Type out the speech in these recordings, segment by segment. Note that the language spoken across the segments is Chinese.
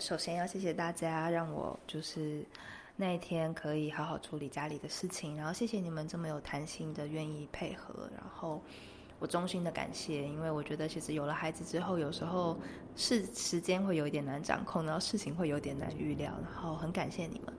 首先要谢谢大家，让我就是那一天可以好好处理家里的事情，然后谢谢你们这么有弹性的愿意配合，然后我衷心的感谢，因为我觉得其实有了孩子之后，有时候是时间会有一点难掌控，然后事情会有点难预料，然后很感谢你们。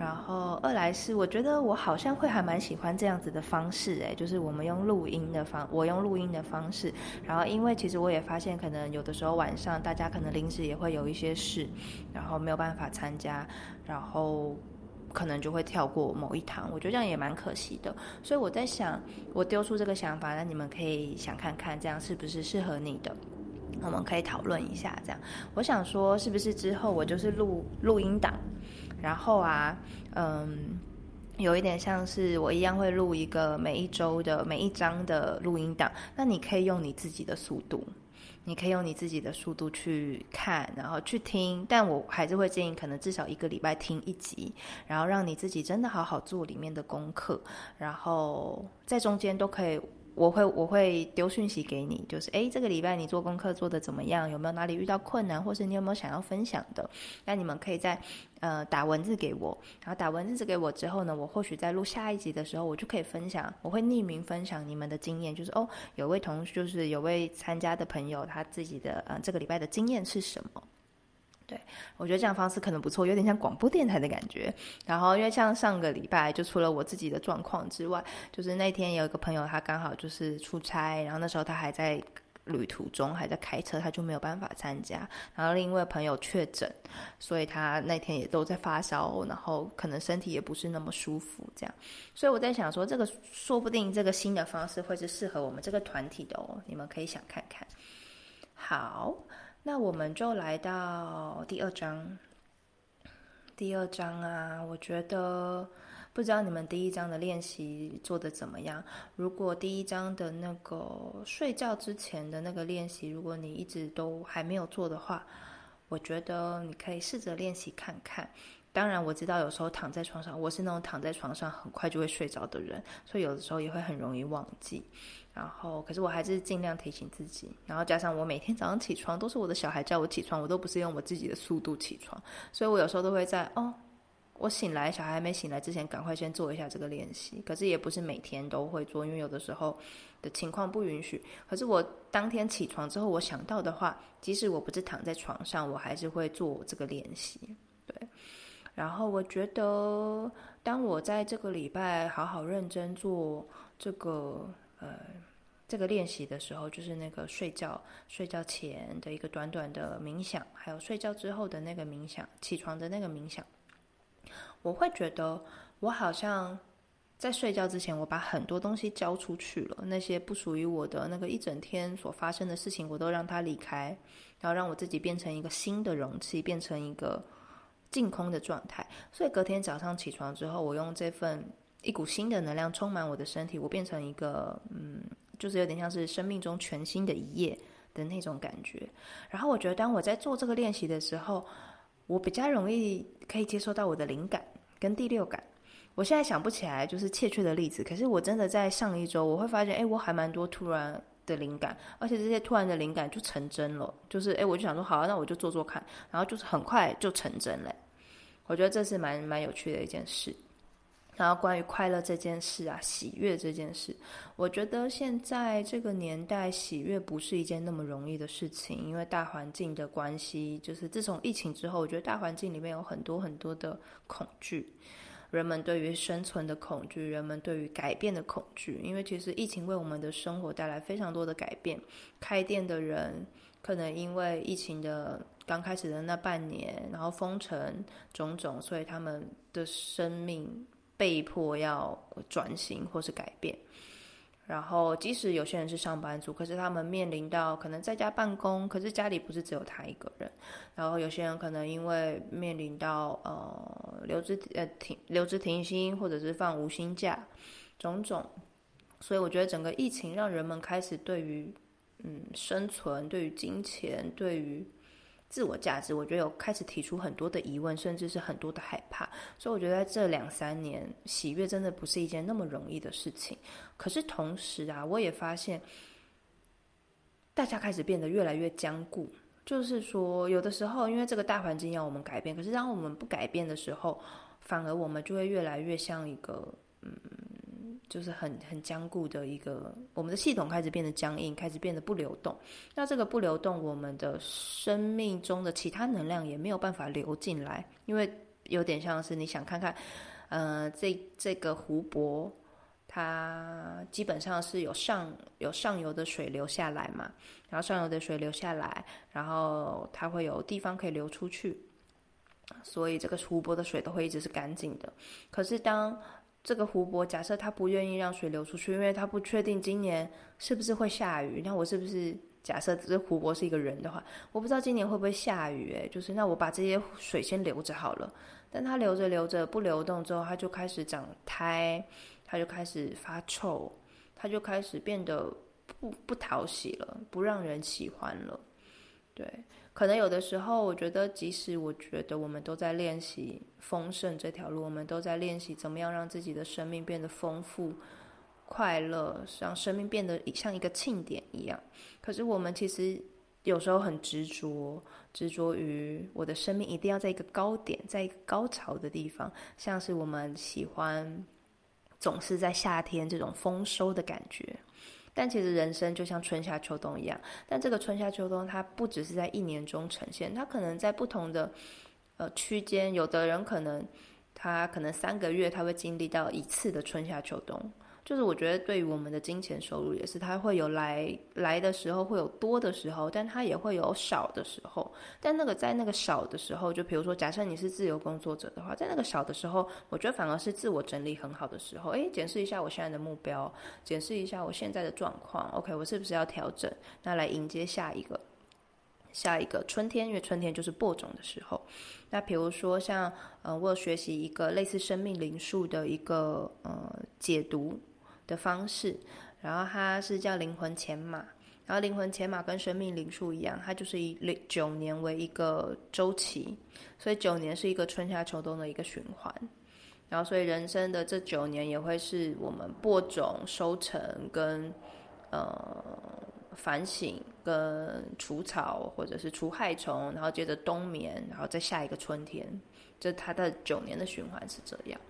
然后二来是我觉得我好像会还蛮喜欢这样子的方式，诶，就是我们用录音的方，我用录音的方式。然后因为其实我也发现，可能有的时候晚上大家可能临时也会有一些事，然后没有办法参加，然后可能就会跳过某一堂。我觉得这样也蛮可惜的。所以我在想，我丢出这个想法，那你们可以想看看，这样是不是适合你的？我们可以讨论一下。这样，我想说，是不是之后我就是录录音档？然后啊，嗯，有一点像是我一样会录一个每一周的每一章的录音档。那你可以用你自己的速度，你可以用你自己的速度去看，然后去听。但我还是会建议，可能至少一个礼拜听一集，然后让你自己真的好好做里面的功课，然后在中间都可以。我会我会丢讯息给你，就是哎，这个礼拜你做功课做的怎么样？有没有哪里遇到困难，或是你有没有想要分享的？那你们可以在呃打文字给我，然后打文字给我之后呢，我或许在录下一集的时候，我就可以分享，我会匿名分享你们的经验，就是哦，有位同就是有位参加的朋友，他自己的呃这个礼拜的经验是什么？对，我觉得这样方式可能不错，有点像广播电台的感觉。然后，因为像上个礼拜，就除了我自己的状况之外，就是那天有一个朋友，他刚好就是出差，然后那时候他还在旅途中，还在开车，他就没有办法参加。然后另一位朋友确诊，所以他那天也都在发烧，然后可能身体也不是那么舒服，这样。所以我在想说，这个说不定这个新的方式会是适合我们这个团体的哦，你们可以想看看。好。那我们就来到第二章。第二章啊，我觉得不知道你们第一章的练习做的怎么样。如果第一章的那个睡觉之前的那个练习，如果你一直都还没有做的话，我觉得你可以试着练习看看。当然，我知道有时候躺在床上，我是那种躺在床上很快就会睡着的人，所以有的时候也会很容易忘记。然后，可是我还是尽量提醒自己。然后加上我每天早上起床都是我的小孩叫我起床，我都不是用我自己的速度起床，所以我有时候都会在哦，我醒来，小孩还没醒来之前，赶快先做一下这个练习。可是也不是每天都会做，因为有的时候的情况不允许。可是我当天起床之后，我想到的话，即使我不是躺在床上，我还是会做这个练习。对。然后我觉得，当我在这个礼拜好好认真做这个。呃，这个练习的时候，就是那个睡觉睡觉前的一个短短的冥想，还有睡觉之后的那个冥想，起床的那个冥想。我会觉得，我好像在睡觉之前，我把很多东西交出去了，那些不属于我的那个一整天所发生的事情，我都让它离开，然后让我自己变成一个新的容器，变成一个净空的状态。所以隔天早上起床之后，我用这份。一股新的能量充满我的身体，我变成一个嗯，就是有点像是生命中全新的一页的那种感觉。然后我觉得，当我在做这个练习的时候，我比较容易可以接收到我的灵感跟第六感。我现在想不起来就是切确的例子，可是我真的在上一周，我会发现，哎，我还蛮多突然的灵感，而且这些突然的灵感就成真了。就是，哎，我就想说，好，那我就做做看，然后就是很快就成真了。我觉得这是蛮蛮有趣的一件事。然后关于快乐这件事啊，喜悦这件事，我觉得现在这个年代，喜悦不是一件那么容易的事情，因为大环境的关系，就是自从疫情之后，我觉得大环境里面有很多很多的恐惧，人们对于生存的恐惧，人们对于改变的恐惧，因为其实疫情为我们的生活带来非常多的改变，开店的人可能因为疫情的刚开始的那半年，然后封城种种，所以他们的生命。被迫要转型或是改变，然后即使有些人是上班族，可是他们面临到可能在家办公，可是家里不是只有他一个人。然后有些人可能因为面临到呃留职呃停留职停薪，或者是放无薪假，种种。所以我觉得整个疫情让人们开始对于嗯生存、对于金钱、对于。自我价值，我觉得有开始提出很多的疑问，甚至是很多的害怕。所以我觉得在这两三年，喜悦真的不是一件那么容易的事情。可是同时啊，我也发现大家开始变得越来越坚固。就是说，有的时候因为这个大环境要我们改变，可是当我们不改变的时候，反而我们就会越来越像一个嗯，就是很很坚固的一个，我们的系统开始变得僵硬，开始变得不流动。那这个不流动，我们的生命中的其他能量也没有办法流进来，因为有点像是你想看看，呃，这这个湖泊。它基本上是有上有上游的水流下来嘛，然后上游的水流下来，然后它会有地方可以流出去，所以这个湖泊的水都会一直是干净的。可是当这个湖泊假设它不愿意让水流出去，因为它不确定今年是不是会下雨，那我是不是假设这湖泊是一个人的话，我不知道今年会不会下雨？诶，就是那我把这些水先留着好了，但它留着留着不流动之后，它就开始长苔。它就开始发臭，它就开始变得不不讨喜了，不让人喜欢了。对，可能有的时候，我觉得，即使我觉得我们都在练习丰盛这条路，我们都在练习怎么样让自己的生命变得丰富、快乐，让生命变得像一个庆典一样。可是我们其实有时候很执着，执着于我的生命一定要在一个高点，在一个高潮的地方，像是我们喜欢。总是在夏天这种丰收的感觉，但其实人生就像春夏秋冬一样。但这个春夏秋冬，它不只是在一年中呈现，它可能在不同的呃区间。有的人可能他可能三个月他会经历到一次的春夏秋冬。就是我觉得，对于我们的金钱收入也是，它会有来来的时候，会有多的时候，但它也会有少的时候。但那个在那个少的时候，就比如说，假设你是自由工作者的话，在那个少的时候，我觉得反而是自我整理很好的时候。诶，检视一下我现在的目标，检视一下我现在的状况。OK，我是不是要调整？那来迎接下一个下一个春天，因为春天就是播种的时候。那比如说像呃，我有学习一个类似生命灵数的一个呃解读。的方式，然后它是叫灵魂前码，然后灵魂前码跟生命灵数一样，它就是以零九年为一个周期，所以九年是一个春夏秋冬的一个循环，然后所以人生的这九年也会是我们播种、收成跟呃反省跟除草或者是除害虫，然后接着冬眠，然后再下一个春天，这它的九年的循环是这样。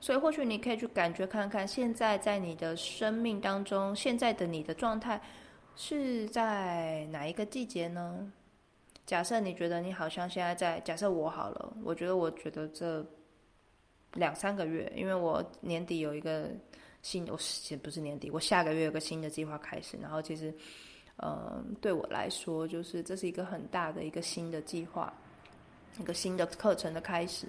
所以，或许你可以去感觉看看，现在在你的生命当中，现在的你的状态是在哪一个季节呢？假设你觉得你好像现在在，假设我好了，我觉得我觉得这两三个月，因为我年底有一个新，我其实不是年底，我下个月有个新的计划开始，然后其实，嗯，对我来说，就是这是一个很大的一个新的计划，一个新的课程的开始，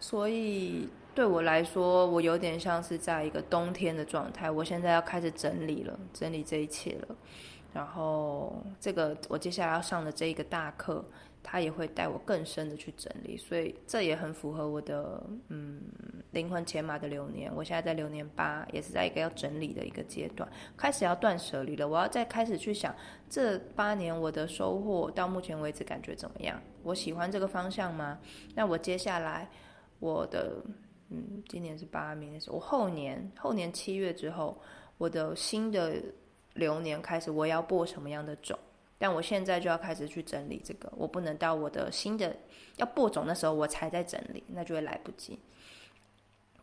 所以。对我来说，我有点像是在一个冬天的状态。我现在要开始整理了，整理这一切了。然后，这个我接下来要上的这一个大课，他也会带我更深的去整理。所以，这也很符合我的嗯灵魂前马的流年。我现在在流年八，也是在一个要整理的一个阶段，开始要断舍离了。我要再开始去想，这八年我的收获到目前为止感觉怎么样？我喜欢这个方向吗？那我接下来我的。嗯，今年是八，明年是我后年，后年七月之后，我的新的流年开始，我要播什么样的种？但我现在就要开始去整理这个，我不能到我的新的要播种的时候我才在整理，那就会来不及。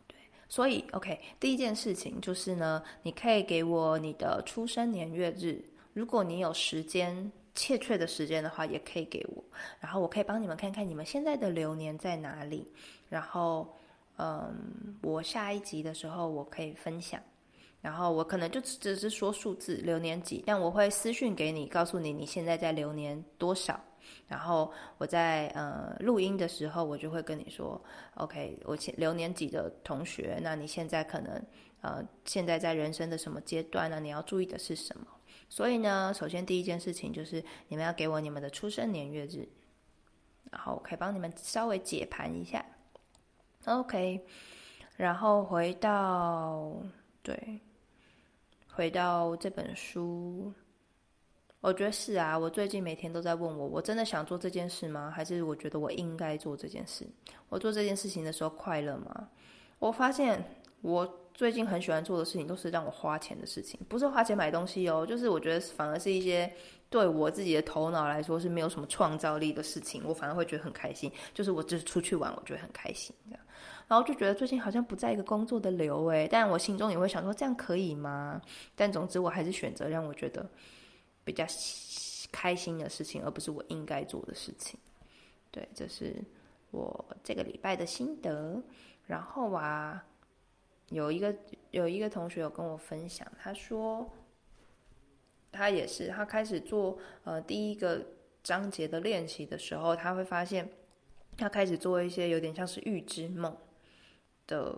对，所以 OK，第一件事情就是呢，你可以给我你的出生年月日，如果你有时间，切确的时间的话，也可以给我，然后我可以帮你们看看你们现在的流年在哪里，然后。嗯，我下一集的时候我可以分享，然后我可能就只是说数字流年几，但我会私讯给你，告诉你你现在在流年多少，然后我在呃录音的时候我就会跟你说，OK，我流年几的同学，那你现在可能呃现在在人生的什么阶段呢？你要注意的是什么？所以呢，首先第一件事情就是你们要给我你们的出生年月日，然后我可以帮你们稍微解盘一下。OK，然后回到对，回到这本书，我觉得是啊。我最近每天都在问我，我真的想做这件事吗？还是我觉得我应该做这件事？我做这件事情的时候快乐吗？我发现我最近很喜欢做的事情都是让我花钱的事情，不是花钱买东西哦，就是我觉得反而是一些对我自己的头脑来说是没有什么创造力的事情，我反而会觉得很开心。就是我就是出去玩，我觉得很开心这样，然后就觉得最近好像不在一个工作的流诶，但我心中也会想说这样可以吗？但总之我还是选择让我觉得比较开心的事情，而不是我应该做的事情。对，这是我这个礼拜的心得。然后啊。有一个有一个同学有跟我分享，他说，他也是他开始做呃第一个章节的练习的时候，他会发现他开始做一些有点像是预知梦的，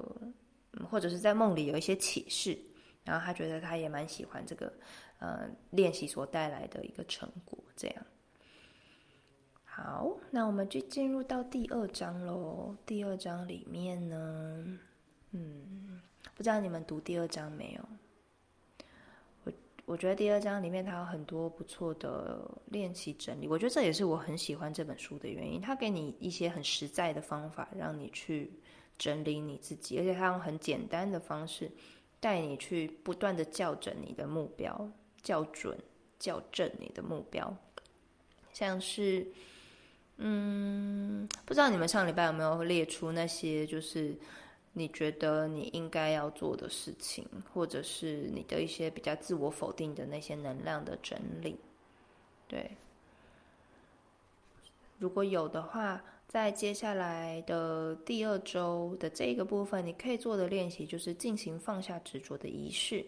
或者是在梦里有一些启示，然后他觉得他也蛮喜欢这个呃练习所带来的一个成果。这样，好，那我们就进入到第二章喽。第二章里面呢。嗯，不知道你们读第二章没有？我我觉得第二章里面它有很多不错的练习整理，我觉得这也是我很喜欢这本书的原因。它给你一些很实在的方法，让你去整理你自己，而且它用很简单的方式带你去不断的校准你的目标，校准、校正你的目标。像是，嗯，不知道你们上礼拜有没有列出那些就是。你觉得你应该要做的事情，或者是你的一些比较自我否定的那些能量的整理，对。如果有的话，在接下来的第二周的这个部分，你可以做的练习就是进行放下执着的仪式。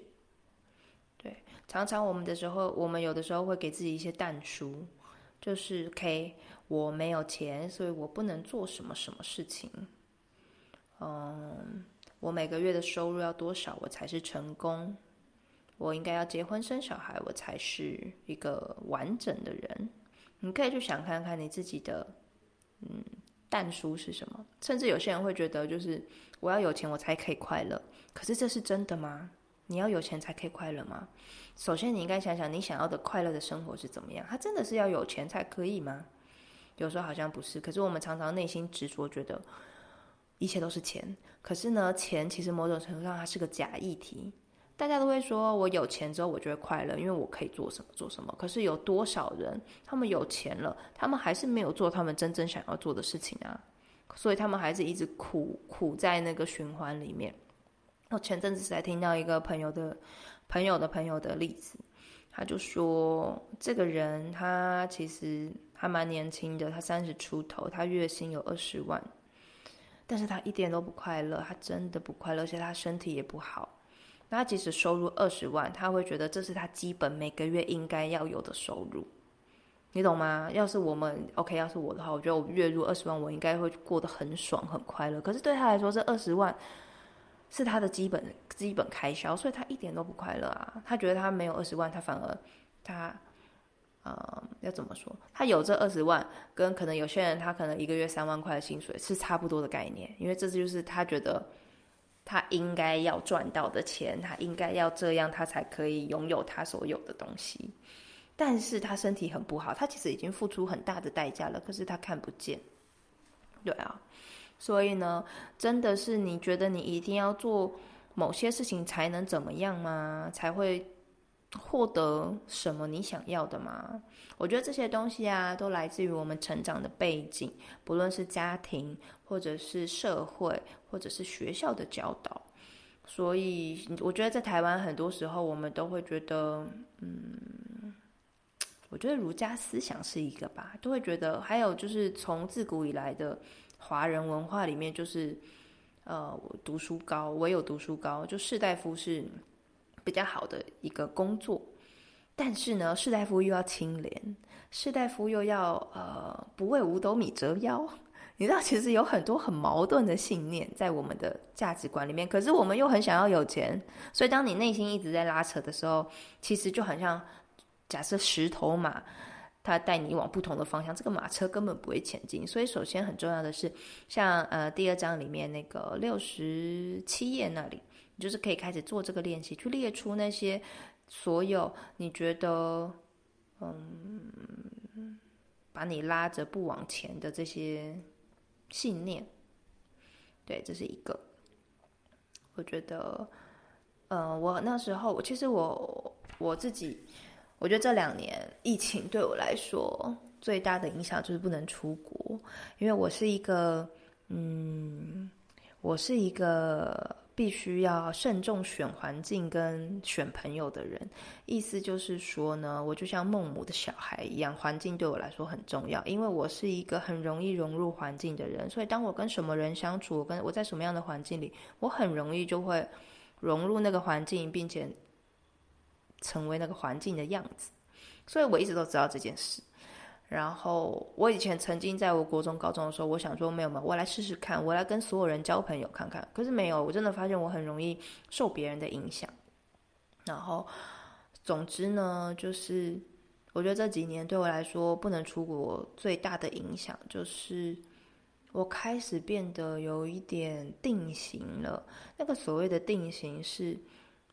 对，常常我们的时候，我们有的时候会给自己一些淡书，就是 K，我没有钱，所以我不能做什么什么事情。嗯，我每个月的收入要多少，我才是成功？我应该要结婚生小孩，我才是一个完整的人。你可以去想看看你自己的，嗯，淡书是什么？甚至有些人会觉得，就是我要有钱，我才可以快乐。可是这是真的吗？你要有钱才可以快乐吗？首先，你应该想想，你想要的快乐的生活是怎么样？他真的是要有钱才可以吗？有时候好像不是。可是我们常常内心执着，觉得。一切都是钱，可是呢，钱其实某种程度上它是个假议题。大家都会说，我有钱之后我就会快乐，因为我可以做什么做什么。可是有多少人，他们有钱了，他们还是没有做他们真正想要做的事情啊？所以他们还是一直苦苦在那个循环里面。我前阵子才听到一个朋友的朋友的朋友的例子，他就说，这个人他其实还蛮年轻的，他三十出头，他月薪有二十万。但是他一点都不快乐，他真的不快乐，而且他身体也不好。那即使收入二十万，他会觉得这是他基本每个月应该要有的收入，你懂吗？要是我们 OK，要是我的话，我觉得我月入二十万，我应该会过得很爽很快乐。可是对他来说，这二十万是他的基本基本开销，所以他一点都不快乐啊。他觉得他没有二十万，他反而他。呃，要怎么说？他有这二十万，跟可能有些人他可能一个月三万块的薪水是差不多的概念，因为这就是他觉得他应该要赚到的钱，他应该要这样，他才可以拥有他所有的东西。但是他身体很不好，他其实已经付出很大的代价了，可是他看不见。对啊，所以呢，真的是你觉得你一定要做某些事情才能怎么样吗？才会？获得什么你想要的吗？我觉得这些东西啊，都来自于我们成长的背景，不论是家庭，或者是社会，或者是学校的教导。所以，我觉得在台湾很多时候，我们都会觉得，嗯，我觉得儒家思想是一个吧，都会觉得，还有就是从自古以来的华人文化里面，就是呃，读书高，唯有读书高，就士大夫是。比较好的一个工作，但是呢，士大夫又要清廉，士大夫又要呃不为五斗米折腰。你知道，其实有很多很矛盾的信念在我们的价值观里面。可是我们又很想要有钱，所以当你内心一直在拉扯的时候，其实就很像假设十头马，它带你往不同的方向，这个马车根本不会前进。所以，首先很重要的是，像呃第二章里面那个六十七页那里。你就是可以开始做这个练习，去列出那些所有你觉得嗯把你拉着不往前的这些信念。对，这是一个。我觉得呃，我那时候，其实我我自己，我觉得这两年疫情对我来说最大的影响就是不能出国，因为我是一个，嗯，我是一个。必须要慎重选环境跟选朋友的人，意思就是说呢，我就像孟母的小孩一样，环境对我来说很重要，因为我是一个很容易融入环境的人，所以当我跟什么人相处，跟我在什么样的环境里，我很容易就会融入那个环境，并且成为那个环境的样子，所以我一直都知道这件事。然后我以前曾经在我国中、高中的时候，我想说没有嘛，我来试试看，我来跟所有人交朋友看看。可是没有，我真的发现我很容易受别人的影响。然后，总之呢，就是我觉得这几年对我来说不能出国最大的影响，就是我开始变得有一点定型了。那个所谓的定型是，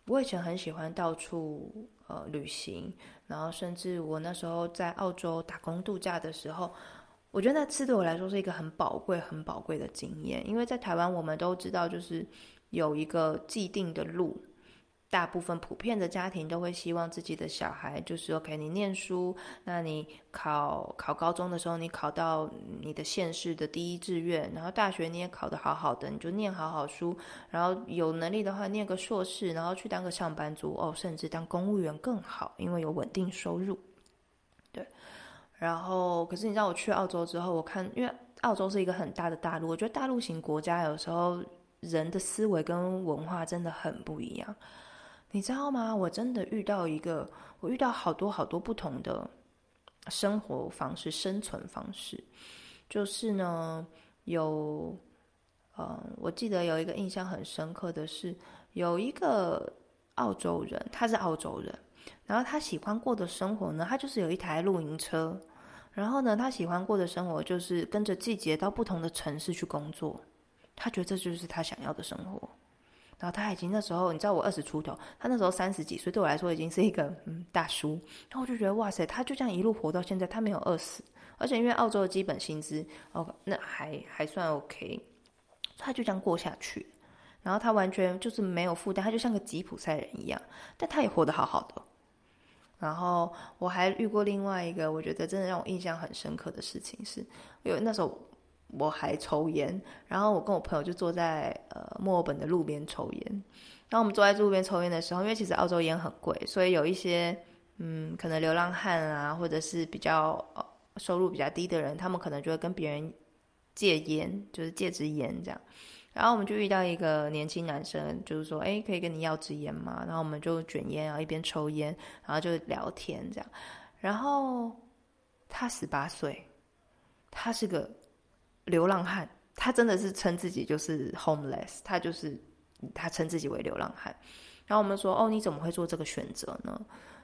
我以前很喜欢到处。呃，旅行，然后甚至我那时候在澳洲打工度假的时候，我觉得那次对我来说是一个很宝贵、很宝贵的经验，因为在台湾我们都知道，就是有一个既定的路。大部分普遍的家庭都会希望自己的小孩就是 OK，你念书，那你考考高中的时候，你考到你的县市的第一志愿，然后大学你也考得好好的，你就念好好书，然后有能力的话念个硕士，然后去当个上班族哦，甚至当公务员更好，因为有稳定收入。对，然后可是你知道我去澳洲之后，我看因为澳洲是一个很大的大陆，我觉得大陆型国家有时候人的思维跟文化真的很不一样。你知道吗？我真的遇到一个，我遇到好多好多不同的生活方式、生存方式。就是呢，有，呃，我记得有一个印象很深刻的是，有一个澳洲人，他是澳洲人，然后他喜欢过的生活呢，他就是有一台露营车，然后呢，他喜欢过的生活就是跟着季节到不同的城市去工作，他觉得这就是他想要的生活。然后他已经那时候，你知道我二十出头，他那时候三十几岁，对我来说已经是一个嗯大叔。然后我就觉得哇塞，他就这样一路活到现在，他没有饿死，而且因为澳洲的基本薪资哦，那还还算 OK，他就这样过下去。然后他完全就是没有负担，他就像个吉普赛人一样，但他也活得好好的。然后我还遇过另外一个，我觉得真的让我印象很深刻的事情是，因为那时候。我还抽烟，然后我跟我朋友就坐在呃墨尔本的路边抽烟。然后我们坐在路边抽烟的时候，因为其实澳洲烟很贵，所以有一些嗯可能流浪汉啊，或者是比较收入比较低的人，他们可能就会跟别人借烟，就是借支烟这样。然后我们就遇到一个年轻男生，就是说，哎，可以跟你要支烟吗？然后我们就卷烟，然后一边抽烟，然后就聊天这样。然后他十八岁，他是个。流浪汉，他真的是称自己就是 homeless，他就是他称自己为流浪汉。然后我们说：“哦，你怎么会做这个选择呢？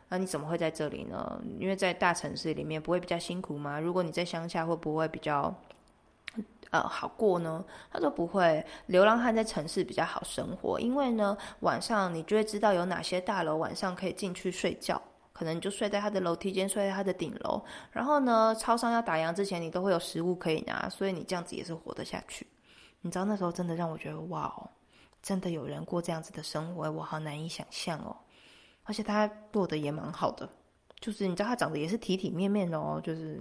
那你怎么会在这里呢？因为在大城市里面不会比较辛苦吗？如果你在乡下会不会比较呃好过呢？”他说：“不会，流浪汉在城市比较好生活，因为呢晚上你就会知道有哪些大楼晚上可以进去睡觉。”可能就睡在他的楼梯间，睡在他的顶楼。然后呢，超商要打烊之前，你都会有食物可以拿，所以你这样子也是活得下去。你知道那时候真的让我觉得，哇哦，真的有人过这样子的生活，我好难以想象哦。而且他过得也蛮好的，就是你知道他长得也是体体面面的哦，就是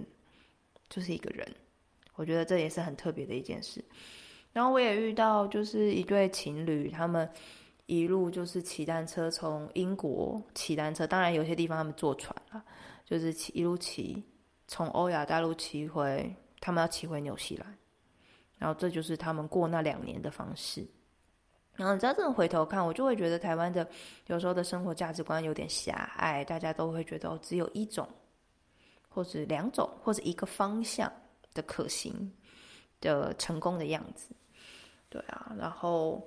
就是一个人。我觉得这也是很特别的一件事。然后我也遇到就是一对情侣，他们。一路就是骑单车从英国骑单车，当然有些地方他们坐船了，就是骑一路骑从欧亚大陆骑回，他们要骑回纽西兰，然后这就是他们过那两年的方式。然后你知道，这种回头看，我就会觉得台湾的有时候的生活价值观有点狭隘，大家都会觉得只有一种，或者两种，或者一个方向的可行的成功的样子。对啊，然后。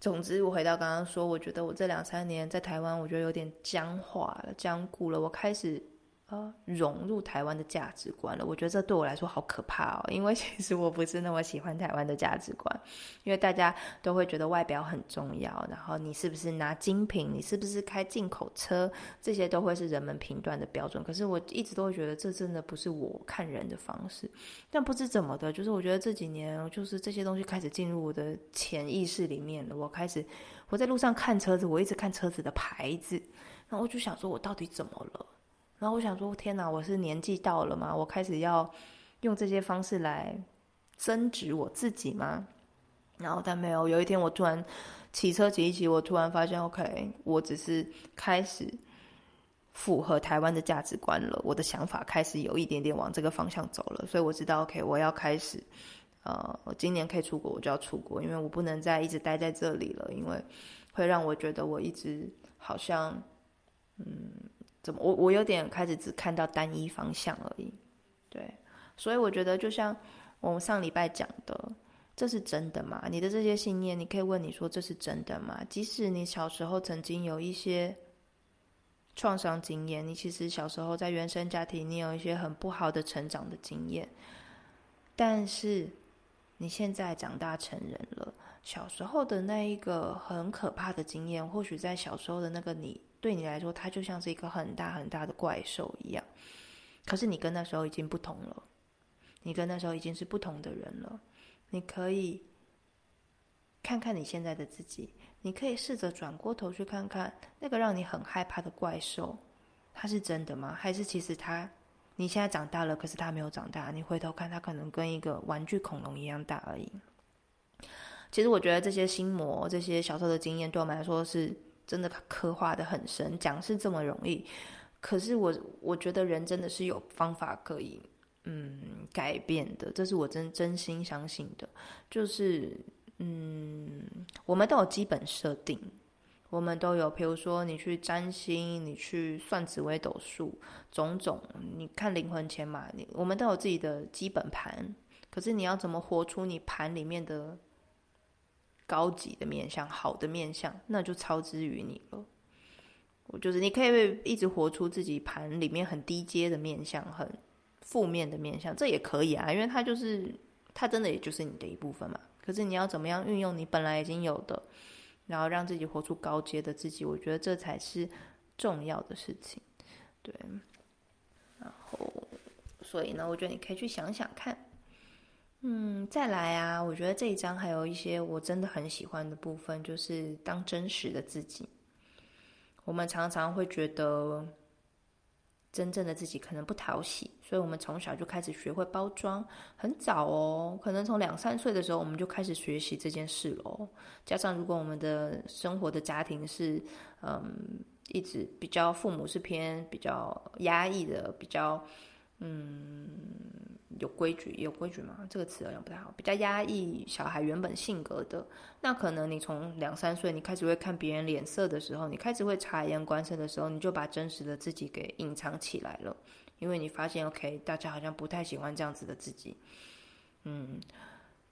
总之，我回到刚刚说，我觉得我这两三年在台湾，我觉得有点僵化了、僵固了。我开始，呃，融入台湾的价值观了。我觉得这对我来说好可怕哦，因为其实我不是那么喜欢台湾的价值观，因为大家都会觉得外表很重要，然后你是不是拿精品，你是不是开进口车，这些都会是人们评断的标准。可是我一直都会觉得这真的不是我看人的方式。但不知怎么的，就是我觉得这几年，就是这些东西开始进入我的潜意识里面了。我开始我在路上看车子，我一直看车子的牌子，然后我就想说，我到底怎么了？然后我想说，天哪，我是年纪到了吗？我开始要用这些方式来增值我自己吗？然后但没有，有一天我突然骑车骑一骑，我突然发现，OK，我只是开始符合台湾的价值观了。我的想法开始有一点点往这个方向走了，所以我知道，OK，我要开始，呃，我今年可以出国，我就要出国，因为我不能再一直待在这里了，因为会让我觉得我一直好像，嗯。怎么？我我有点开始只看到单一方向而已，对，所以我觉得就像我们上礼拜讲的，这是真的吗？你的这些信念，你可以问你说这是真的吗？即使你小时候曾经有一些创伤经验，你其实小时候在原生家庭，你有一些很不好的成长的经验，但是你现在长大成人了，小时候的那一个很可怕的经验，或许在小时候的那个你。对你来说，它就像是一个很大很大的怪兽一样。可是你跟那时候已经不同了，你跟那时候已经是不同的人了。你可以看看你现在的自己，你可以试着转过头去看看那个让你很害怕的怪兽，它是真的吗？还是其实它你现在长大了，可是它没有长大？你回头看，它可能跟一个玩具恐龙一样大而已。其实我觉得这些心魔、这些小时候的经验，对我们来说是。真的刻画的很深，讲是这么容易，可是我我觉得人真的是有方法可以嗯改变的，这是我真真心相信的。就是嗯，我们都有基本设定，我们都有，比如说你去占星，你去算紫微斗数，种种，你看灵魂签嘛，你我们都有自己的基本盘，可是你要怎么活出你盘里面的？高级的面相，好的面相，那就超之于你了。我就是你可以一直活出自己盘里面很低阶的面相，很负面的面相，这也可以啊，因为它就是它真的也就是你的一部分嘛。可是你要怎么样运用你本来已经有的，然后让自己活出高阶的自己，我觉得这才是重要的事情。对，然后所以呢，我觉得你可以去想想看。嗯，再来啊！我觉得这一章还有一些我真的很喜欢的部分，就是当真实的自己。我们常常会觉得真正的自己可能不讨喜，所以我们从小就开始学会包装，很早哦，可能从两三岁的时候我们就开始学习这件事喽。加上如果我们的生活的家庭是嗯，一直比较父母是偏比较压抑的，比较嗯。有规矩，有规矩吗？这个词好像不太好。比较压抑小孩原本性格的，那可能你从两三岁，你开始会看别人脸色的时候，你开始会察言观色的时候，你就把真实的自己给隐藏起来了，因为你发现，OK，大家好像不太喜欢这样子的自己。嗯，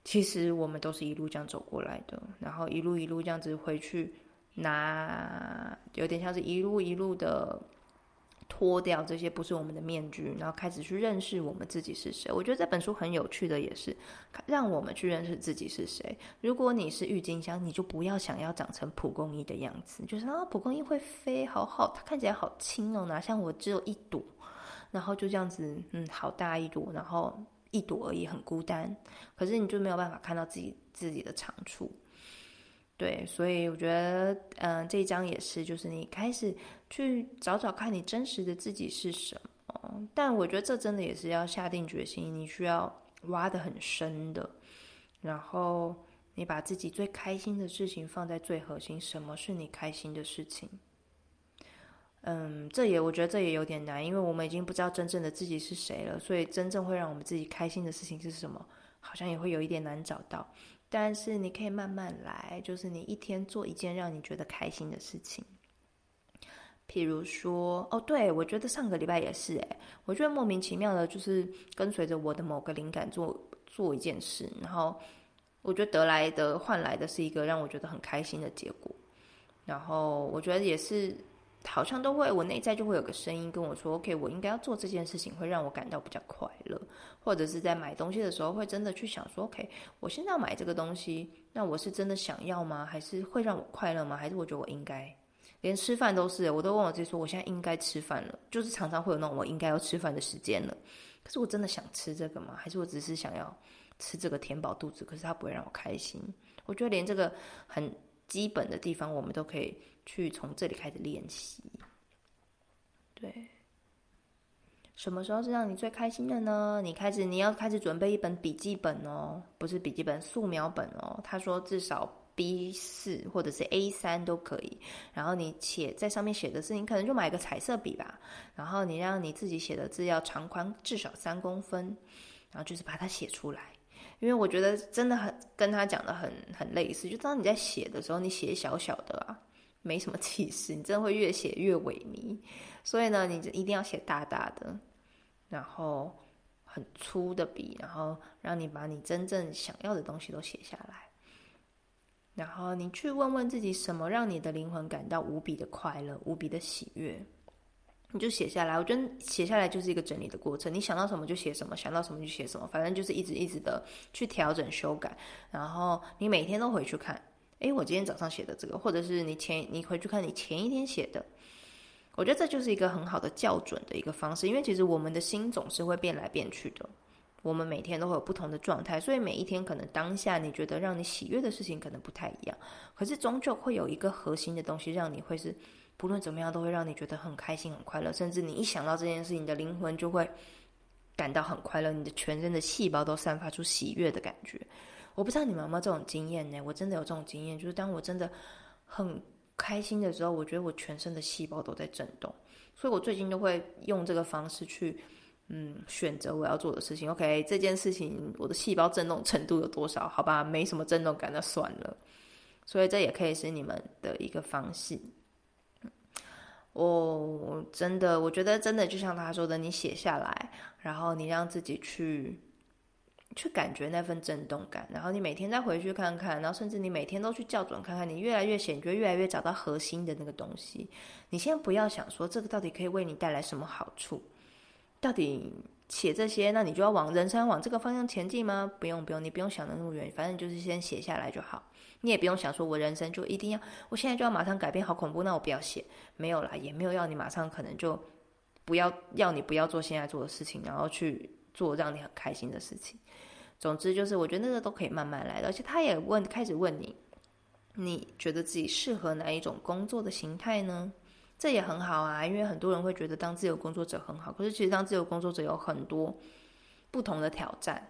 其实我们都是一路这样走过来的，然后一路一路这样子回去拿，有点像是一路一路的。脱掉这些不是我们的面具，然后开始去认识我们自己是谁。我觉得这本书很有趣的，也是让我们去认识自己是谁。如果你是郁金香，你就不要想要长成蒲公英的样子，就是啊，蒲公英会飞，好好，它看起来好轻哦，哪像我只有一朵，然后就这样子，嗯，好大一朵，然后一朵而已，很孤单。可是你就没有办法看到自己自己的长处。对，所以我觉得，嗯，这一章也是，就是你开始去找找看你真实的自己是什么。但我觉得这真的也是要下定决心，你需要挖的很深的，然后你把自己最开心的事情放在最核心。什么是你开心的事情？嗯，这也我觉得这也有点难，因为我们已经不知道真正的自己是谁了，所以真正会让我们自己开心的事情是什么，好像也会有一点难找到。但是你可以慢慢来，就是你一天做一件让你觉得开心的事情。譬如说，哦，对我觉得上个礼拜也是，诶，我觉得莫名其妙的，就是跟随着我的某个灵感做做一件事，然后我觉得得来的换来的是一个让我觉得很开心的结果。然后我觉得也是好像都会，我内在就会有个声音跟我说：“OK，我应该要做这件事情，会让我感到比较快乐。”或者是在买东西的时候，会真的去想说：“OK，我现在要买这个东西，那我是真的想要吗？还是会让我快乐吗？还是我觉得我应该？连吃饭都是，我都问我自己说：我现在应该吃饭了，就是常常会有那种我应该要吃饭的时间了。可是我真的想吃这个吗？还是我只是想要吃这个填饱肚子？可是它不会让我开心。我觉得连这个很基本的地方，我们都可以去从这里开始练习。对，什么时候是让你最开心的呢？你开始你要开始准备一本笔记本哦，不是笔记本，素描本哦。他说至少 B 四或者是 A 三都可以。然后你写在上面写的字，你可能就买个彩色笔吧。然后你让你自己写的字要长宽至少三公分，然后就是把它写出来。因为我觉得真的很跟他讲的很很类似，就当你在写的时候，你写小小的啊。没什么气势，你真的会越写越萎靡。所以呢，你一定要写大大的，然后很粗的笔，然后让你把你真正想要的东西都写下来。然后你去问问自己，什么让你的灵魂感到无比的快乐、无比的喜悦，你就写下来。我觉得写下来就是一个整理的过程。你想到什么就写什么，想到什么就写什么，反正就是一直一直的去调整、修改。然后你每天都回去看。诶，我今天早上写的这个，或者是你前你回去看你前一天写的，我觉得这就是一个很好的校准的一个方式。因为其实我们的心总是会变来变去的，我们每天都会有不同的状态，所以每一天可能当下你觉得让你喜悦的事情可能不太一样，可是终究会有一个核心的东西让你会是不论怎么样都会让你觉得很开心、很快乐，甚至你一想到这件事情，你的灵魂就会感到很快乐，你的全身的细胞都散发出喜悦的感觉。我不知道你们有没有这种经验呢？我真的有这种经验，就是当我真的很开心的时候，我觉得我全身的细胞都在震动，所以我最近都会用这个方式去，嗯，选择我要做的事情。OK，这件事情我的细胞震动程度有多少？好吧，没什么震动感，那算了。所以这也可以是你们的一个方式。哦，真的，我觉得真的就像他说的，你写下来，然后你让自己去。去感觉那份震动感，然后你每天再回去看看，然后甚至你每天都去校准看看，你越来越显，你就越来越找到核心的那个东西。你先不要想说这个到底可以为你带来什么好处，到底写这些，那你就要往人生往这个方向前进吗？不用不用，你不用想的那么远，反正就是先写下来就好。你也不用想说我人生就一定要，我现在就要马上改变，好恐怖，那我不要写。没有啦，也没有要你马上可能就不要要你不要做现在做的事情，然后去做让你很开心的事情。总之就是，我觉得那个都可以慢慢来的，而且他也问，开始问你，你觉得自己适合哪一种工作的形态呢？这也很好啊，因为很多人会觉得当自由工作者很好，可是其实当自由工作者有很多不同的挑战，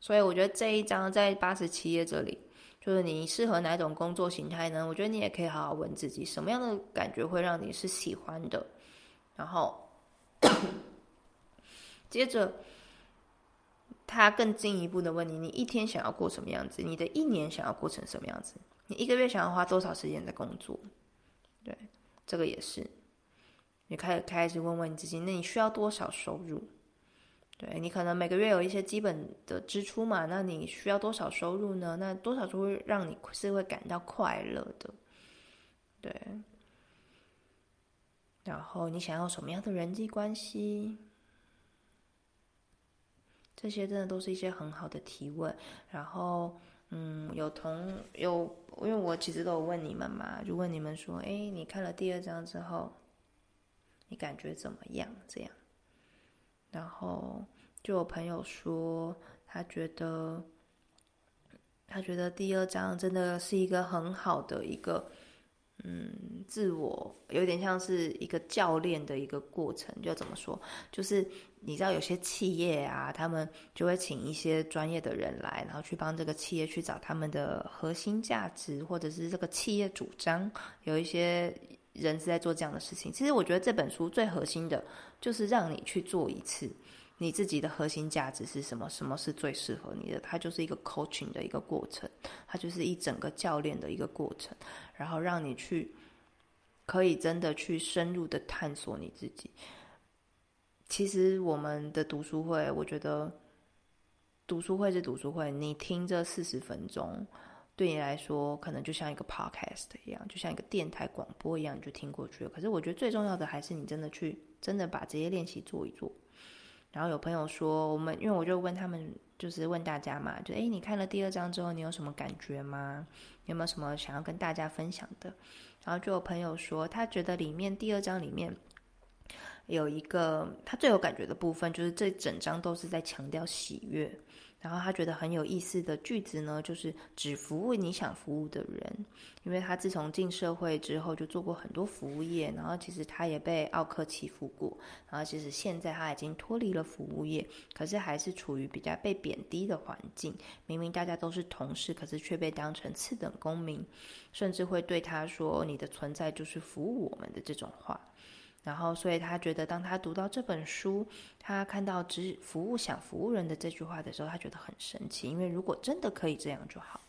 所以我觉得这一章在八十七页这里，就是你适合哪种工作形态呢？我觉得你也可以好好问自己，什么样的感觉会让你是喜欢的，然后接着。他更进一步的问你：你一天想要过什么样子？你的一年想要过成什么样子？你一个月想要花多少时间在工作？对，这个也是。你开始开始问问你自己：那你需要多少收入？对你可能每个月有一些基本的支出嘛？那你需要多少收入呢？那多少就会让你是会感到快乐的？对。然后你想要什么样的人际关系？这些真的都是一些很好的提问，然后，嗯，有同有，因为我其实都有问你们嘛，就问你们说，哎，你看了第二章之后，你感觉怎么样？这样，然后就有朋友说，他觉得，他觉得第二章真的是一个很好的一个。嗯，自我有点像是一个教练的一个过程，就怎么说？就是你知道，有些企业啊，他们就会请一些专业的人来，然后去帮这个企业去找他们的核心价值，或者是这个企业主张。有一些人是在做这样的事情。其实我觉得这本书最核心的，就是让你去做一次。你自己的核心价值是什么？什么是最适合你的？它就是一个 coaching 的一个过程，它就是一整个教练的一个过程，然后让你去可以真的去深入的探索你自己。其实我们的读书会，我觉得读书会是读书会，你听这四十分钟。对你来说可能就像一个 podcast 一样，就像一个电台广播一样，你就听过去了。可是我觉得最重要的还是你真的去，真的把这些练习做一做。然后有朋友说，我们因为我就问他们，就是问大家嘛，就诶，你看了第二章之后，你有什么感觉吗？有没有什么想要跟大家分享的？然后就有朋友说，他觉得里面第二章里面有一个他最有感觉的部分，就是这整章都是在强调喜悦。然后他觉得很有意思的句子呢，就是只服务你想服务的人，因为他自从进社会之后就做过很多服务业，然后其实他也被奥克欺负过，然后其实现在他已经脱离了服务业，可是还是处于比较被贬低的环境。明明大家都是同事，可是却被当成次等公民，甚至会对他说：“你的存在就是服务我们的”这种话。然后，所以他觉得，当他读到这本书，他看到“只服务想服务人”的这句话的时候，他觉得很神奇。因为如果真的可以这样就好。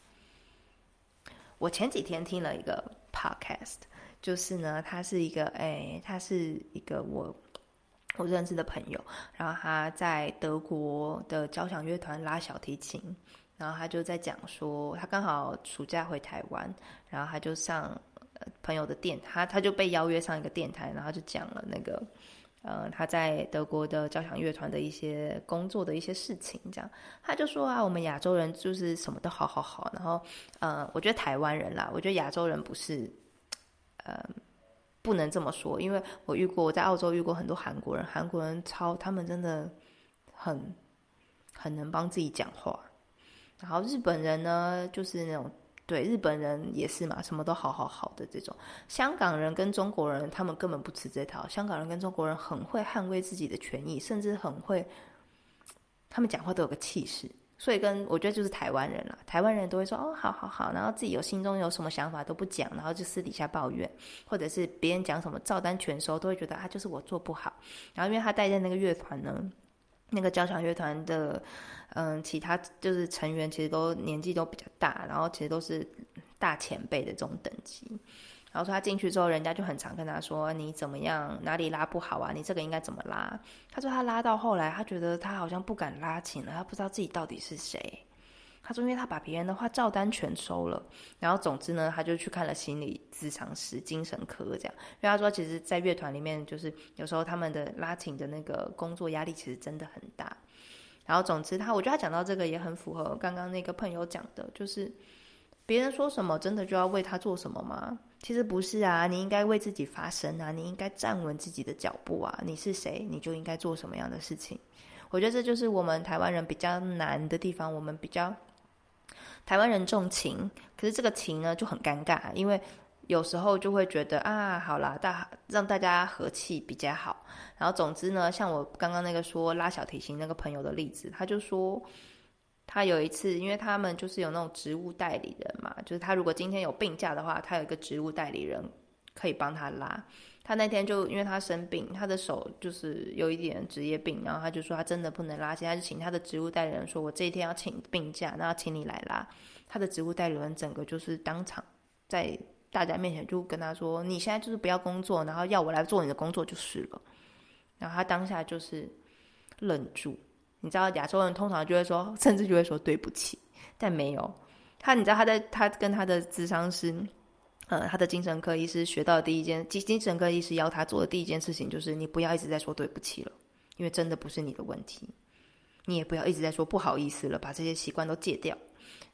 我前几天听了一个 podcast，就是呢，他是一个，哎，他是一个我我认识的朋友，然后他在德国的交响乐团拉小提琴，然后他就在讲说，他刚好暑假回台湾，然后他就上。朋友的电，他他就被邀约上一个电台，然后就讲了那个，呃，他在德国的交响乐团的一些工作的一些事情，这样他就说啊，我们亚洲人就是什么都好好好，然后，呃，我觉得台湾人啦，我觉得亚洲人不是，呃，不能这么说，因为我遇过我在澳洲遇过很多韩国人，韩国人超他们真的很很能帮自己讲话，然后日本人呢，就是那种。对日本人也是嘛，什么都好好好的这种。香港人跟中国人，他们根本不吃这套。香港人跟中国人很会捍卫自己的权益，甚至很会，他们讲话都有个气势。所以跟我觉得就是台湾人了，台湾人都会说哦，好好好，然后自己有心中有什么想法都不讲，然后就私底下抱怨，或者是别人讲什么照单全收，都会觉得啊，就是我做不好。然后因为他带在那个乐团呢。那个交响乐团的，嗯，其他就是成员其实都年纪都比较大，然后其实都是大前辈的这种等级。然后说他进去之后，人家就很常跟他说：“你怎么样？哪里拉不好啊？你这个应该怎么拉？”他说他拉到后来，他觉得他好像不敢拉琴了，他不知道自己到底是谁。他说：“因为他把别人的话照单全收了，然后总之呢，他就去看了心理咨商师、精神科这样。因为他说，其实，在乐团里面，就是有时候他们的拉琴的那个工作压力其实真的很大。然后总之，他我觉得他讲到这个也很符合刚刚那个朋友讲的，就是别人说什么，真的就要为他做什么吗？其实不是啊，你应该为自己发声啊，你应该站稳自己的脚步啊。你是谁，你就应该做什么样的事情。我觉得这就是我们台湾人比较难的地方，我们比较。台湾人重情，可是这个情呢就很尴尬，因为有时候就会觉得啊，好啦，大让大家和气比较好。然后总之呢，像我刚刚那个说拉小提琴那个朋友的例子，他就说他有一次，因为他们就是有那种职务代理人嘛，就是他如果今天有病假的话，他有一个职务代理人可以帮他拉。他那天就因为他生病，他的手就是有一点职业病，然后他就说他真的不能拉，现在就请他的职务代理人说：“我这一天要请病假，那要请你来拉。”他的职务代理人整个就是当场在大家面前就跟他说：“你现在就是不要工作，然后要我来做你的工作就是了。”然后他当下就是愣住。你知道亚洲人通常就会说，甚至就会说对不起，但没有他。你知道他在他跟他的智商师。呃，他的精神科医师学到的第一件，精精神科医师要他做的第一件事情就是，你不要一直在说对不起了，因为真的不是你的问题。你也不要一直在说不好意思了，把这些习惯都戒掉。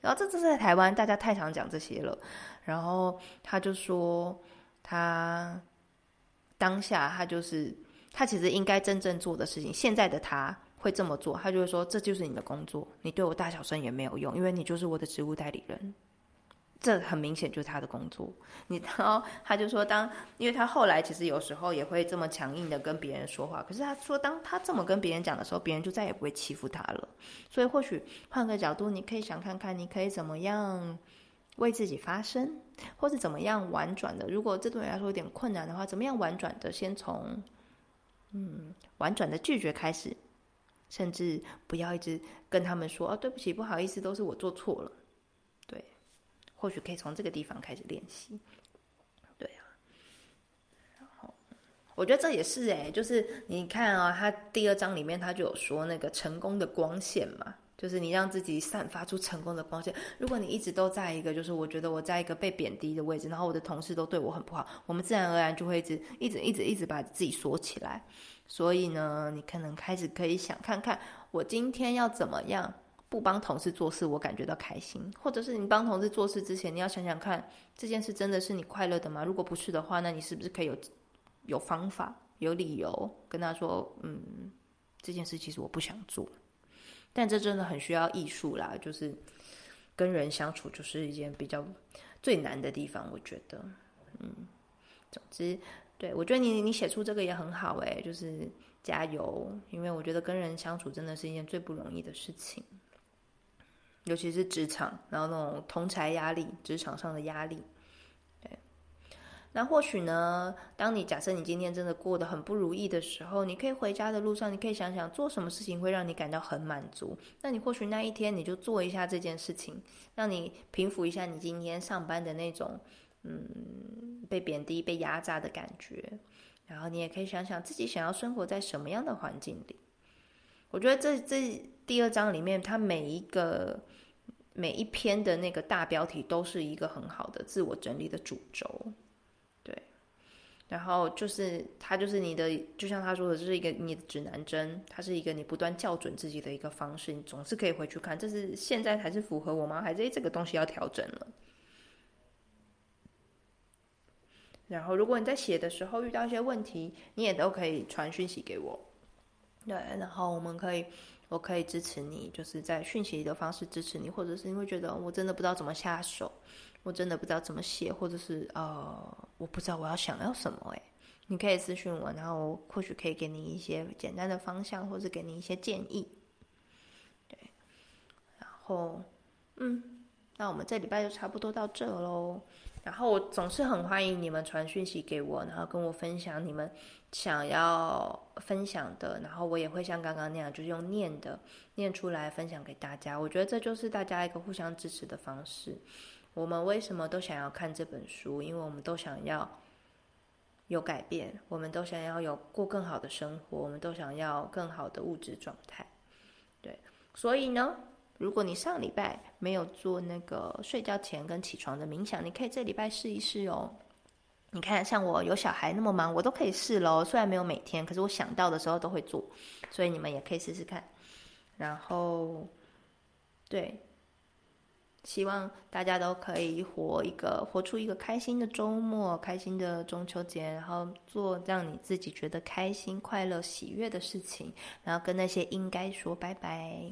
然后这这在台湾，大家太常讲这些了。然后他就说，他当下他就是他其实应该真正做的事情，现在的他会这么做，他就会说，这就是你的工作，你对我大小声也没有用，因为你就是我的职务代理人。这很明显就是他的工作。你 然后他就说，当因为他后来其实有时候也会这么强硬的跟别人说话，可是他说，当他这么跟别人讲的时候，别人就再也不会欺负他了。所以或许换个角度，你可以想看看，你可以怎么样为自己发声，或是怎么样婉转的。如果这对你来说有点困难的话，怎么样婉转的先从嗯婉转的拒绝开始，甚至不要一直跟他们说哦对不起不好意思，都是我做错了。或许可以从这个地方开始练习，对啊。然后我觉得这也是哎，就是你看啊，他第二章里面他就有说那个成功的光线嘛，就是你让自己散发出成功的光线。如果你一直都在一个，就是我觉得我在一个被贬低的位置，然后我的同事都对我很不好，我们自然而然就会一直一直一直一直把自己锁起来。所以呢，你可能开始可以想看看，我今天要怎么样不帮同事做事，我感觉到开心，或者是你帮同事做事之前，你要想想看，这件事真的是你快乐的吗？如果不是的话，那你是不是可以有有方法、有理由跟他说，嗯，这件事其实我不想做。但这真的很需要艺术啦，就是跟人相处，就是一件比较最难的地方。我觉得，嗯，总之，对我觉得你你写出这个也很好诶，就是加油，因为我觉得跟人相处真的是一件最不容易的事情，尤其是职场，然后那种同才压力，职场上的压力。对那或许呢？当你假设你今天真的过得很不如意的时候，你可以回家的路上，你可以想想做什么事情会让你感到很满足。那你或许那一天你就做一下这件事情，让你平复一下你今天上班的那种嗯被贬低、被压榨的感觉。然后你也可以想想自己想要生活在什么样的环境里。我觉得这这第二章里面，它每一个每一篇的那个大标题都是一个很好的自我整理的主轴。对然后就是它，就是你的，就像他说的，这是一个你的指南针，它是一个你不断校准自己的一个方式。你总是可以回去看，这是现在还是符合我吗？还是这个东西要调整了？然后，如果你在写的时候遇到一些问题，你也都可以传讯息给我。对，然后我们可以，我可以支持你，就是在讯息的方式支持你，或者是你会觉得我真的不知道怎么下手。我真的不知道怎么写，或者是呃，我不知道我要想要什么哎，你可以私信我，然后或许可以给你一些简单的方向，或者给你一些建议。对，然后嗯，那我们这礼拜就差不多到这喽。然后我总是很欢迎你们传讯息给我，然后跟我分享你们想要分享的，然后我也会像刚刚那样，就是用念的念出来分享给大家。我觉得这就是大家一个互相支持的方式。我们为什么都想要看这本书？因为我们都想要有改变，我们都想要有过更好的生活，我们都想要更好的物质状态。对，所以呢，如果你上礼拜没有做那个睡觉前跟起床的冥想，你可以这礼拜试一试哦。你看，像我有小孩那么忙，我都可以试喽。虽然没有每天，可是我想到的时候都会做，所以你们也可以试试看。然后，对。希望大家都可以活一个，活出一个开心的周末，开心的中秋节，然后做让你自己觉得开心、快乐、喜悦的事情，然后跟那些应该说拜拜。